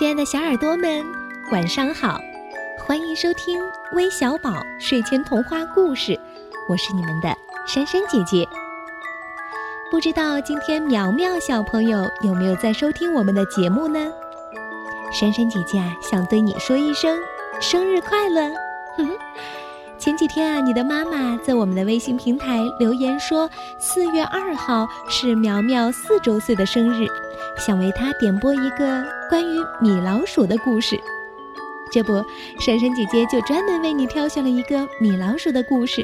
亲爱的小耳朵们，晚上好！欢迎收听微小宝睡前童话故事，我是你们的珊珊姐姐。不知道今天苗苗小朋友有没有在收听我们的节目呢？珊珊姐姐啊，想对你说一声生日快乐！哼。前几天啊，你的妈妈在我们的微信平台留言说，四月二号是苗苗四周岁的生日，想为她点播一个关于米老鼠的故事。这不，珊珊姐姐就专门为你挑选了一个米老鼠的故事，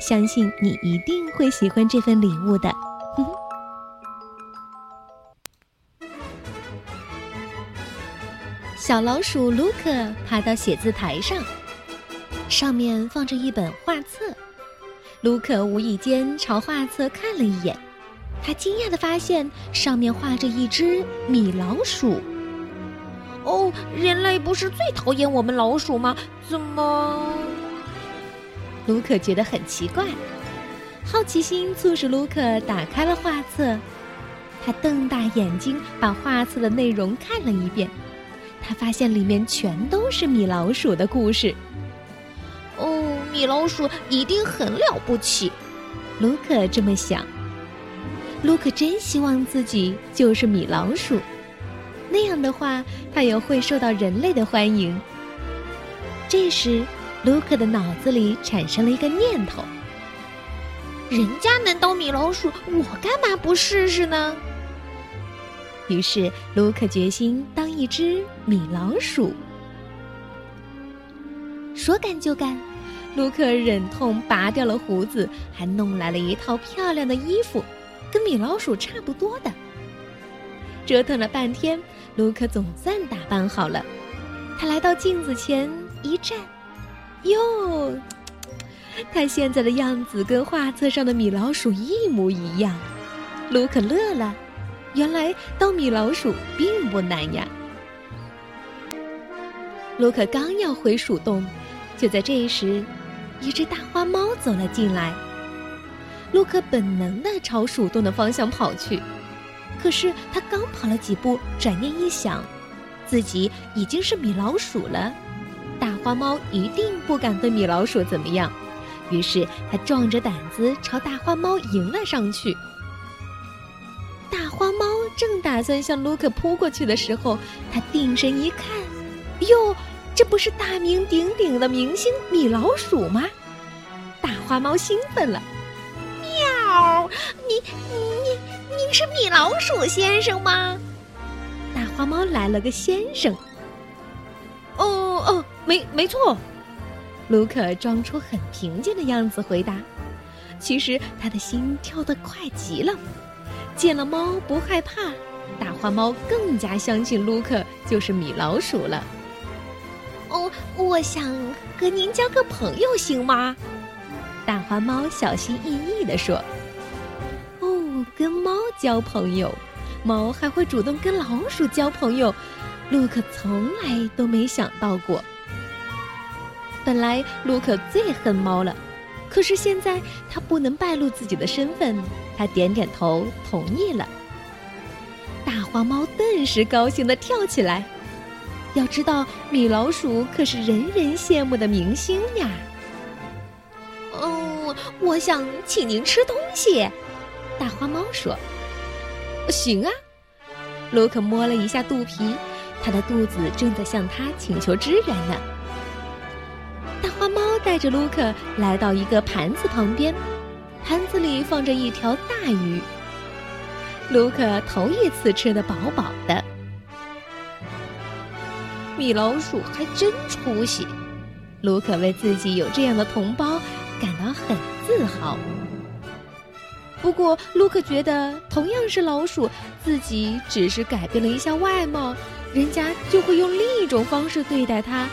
相信你一定会喜欢这份礼物的。小老鼠卢克爬到写字台上。上面放着一本画册，卢克无意间朝画册看了一眼，他惊讶地发现上面画着一只米老鼠。哦，人类不是最讨厌我们老鼠吗？怎么？卢克觉得很奇怪，好奇心促使卢克打开了画册，他瞪大眼睛把画册的内容看了一遍，他发现里面全都是米老鼠的故事。米老鼠一定很了不起，卢克这么想。卢克真希望自己就是米老鼠，那样的话，他也会受到人类的欢迎。这时，卢克的脑子里产生了一个念头：人家能当米老鼠，我干嘛不试试呢？于是，卢克决心当一只米老鼠。说干就干。卢克忍痛拔掉了胡子，还弄来了一套漂亮的衣服，跟米老鼠差不多的。折腾了半天，卢克总算打扮好了。他来到镜子前一站，哟，他现在的样子跟画册上的米老鼠一模一样。卢克乐了，原来当米老鼠并不难呀。卢克刚要回鼠洞，就在这时。一只大花猫走了进来，卢克本能的朝鼠洞的方向跑去，可是他刚跑了几步，转念一想，自己已经是米老鼠了，大花猫一定不敢对米老鼠怎么样，于是他壮着胆子朝大花猫迎了上去。大花猫正打算向卢克扑过去的时候，他定神一看，哟！这不是大名鼎鼎的明星米老鼠吗？大花猫兴奋了，喵！你你你是米老鼠先生吗？大花猫来了个先生。哦哦，没没错。卢克装出很平静的样子回答，其实他的心跳得快极了。见了猫不害怕，大花猫更加相信卢克就是米老鼠了。我想和您交个朋友，行吗？大花猫小心翼翼地说：“哦，跟猫交朋友，猫还会主动跟老鼠交朋友，卢克从来都没想到过。本来卢克最恨猫了，可是现在他不能败露自己的身份，他点点头同意了。大花猫顿时高兴地跳起来。”要知道，米老鼠可是人人羡慕的明星呀。嗯，我想请您吃东西。大花猫说：“行啊。”卢克摸了一下肚皮，他的肚子正在向他请求支援呢。大花猫带着卢克来到一个盘子旁边，盘子里放着一条大鱼。卢克头一次吃得饱饱的。米老鼠还真出息，卢克为自己有这样的同胞感到很自豪。不过，卢克觉得同样是老鼠，自己只是改变了一下外貌，人家就会用另一种方式对待他。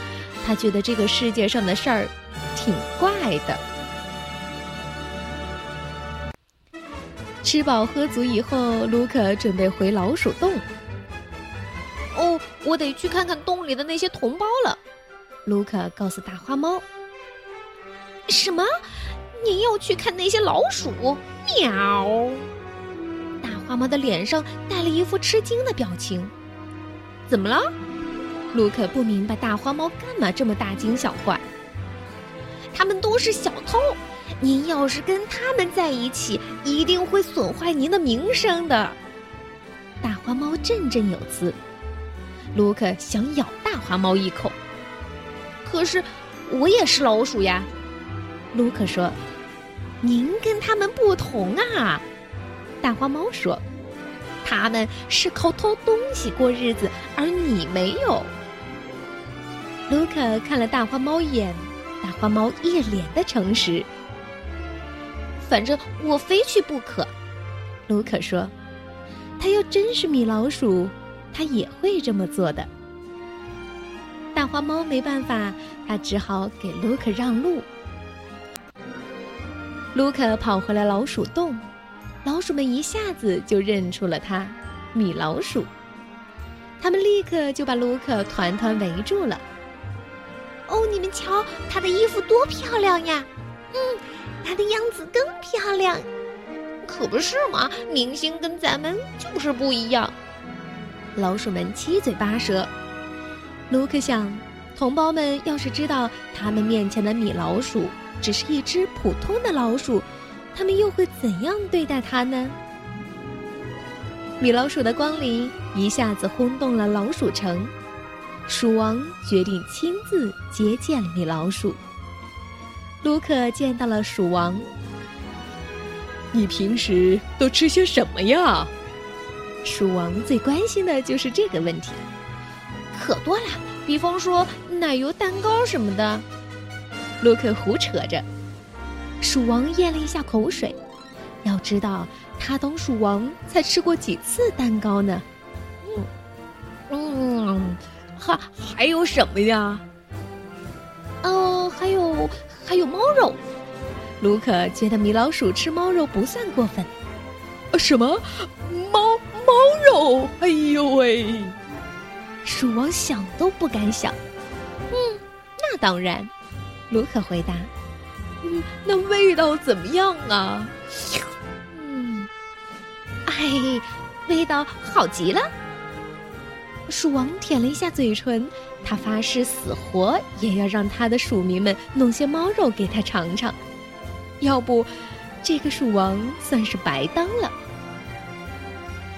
他觉得这个世界上的事儿挺怪的。吃饱喝足以后，卢克准备回老鼠洞。我得去看看洞里的那些同胞了。卢克告诉大花猫：“什么？你要去看那些老鼠？”喵！大花猫的脸上带了一副吃惊的表情。怎么了？卢克不明白大花猫干嘛这么大惊小怪。他们都是小偷，您要是跟他们在一起，一定会损坏您的名声的。大花猫振振有词。卢克想咬大花猫一口，可是我也是老鼠呀。卢克说：“您跟他们不同啊。”大花猫说：“他们是靠偷东西过日子，而你没有。”卢克看了大花猫一眼。大花猫一脸的诚实。反正我非去不可，卢可说：“他要真是米老鼠，他也会这么做的。”大花猫没办法，他只好给卢克让路。卢克跑回了老鼠洞，老鼠们一下子就认出了他，米老鼠。他们立刻就把卢克团团围住了。哦，你们瞧，他的衣服多漂亮呀！嗯，他的样子更漂亮，可不是嘛？明星跟咱们就是不一样。老鼠们七嘴八舌。卢克想，同胞们要是知道他们面前的米老鼠只是一只普通的老鼠，他们又会怎样对待它呢？米老鼠的光临一下子轰动了老鼠城。鼠王决定亲自接见米老鼠。卢克见到了鼠王。你平时都吃些什么呀？鼠王最关心的就是这个问题。可多了，比方说奶油蛋糕什么的。卢克胡扯着。鼠王咽了一下口水。要知道，他当鼠王才吃过几次蛋糕呢？嗯，嗯。还还有什么呀？哦，还有还有猫肉。卢克觉得米老鼠吃猫肉不算过分。什么？猫猫肉？哎呦喂！鼠王想都不敢想。嗯，那当然。卢可回答。嗯，那味道怎么样啊？嗯，哎，味道好极了。鼠王舔了一下嘴唇，他发誓死活也要让他的鼠民们弄些猫肉给他尝尝，要不，这个鼠王算是白当了。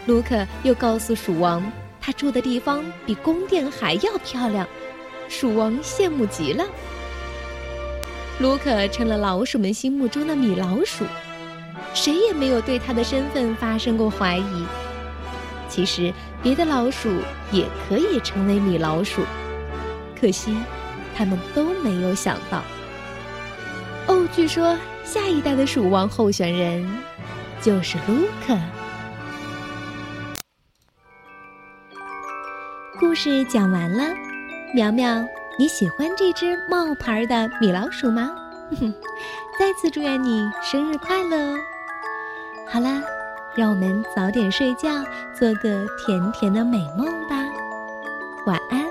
卢克又告诉鼠王，他住的地方比宫殿还要漂亮，鼠王羡慕极了。卢克成了老鼠们心目中的米老鼠，谁也没有对他的身份发生过怀疑。其实，别的老鼠也可以成为米老鼠，可惜，他们都没有想到。哦，据说下一代的鼠王候选人就是卢克。故事讲完了，苗苗，你喜欢这只冒牌的米老鼠吗？哼 再次祝愿你生日快乐哦！好啦。让我们早点睡觉，做个甜甜的美梦吧，晚安。